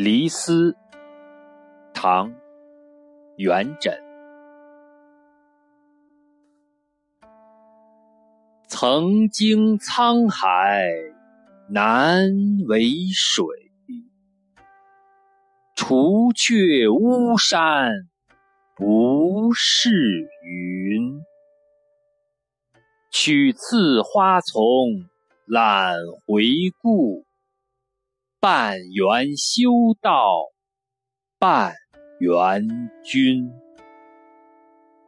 离思，唐·元稹。曾经沧海难为水，除却巫山不是云。取次花丛懒回顾。半缘修道半缘君。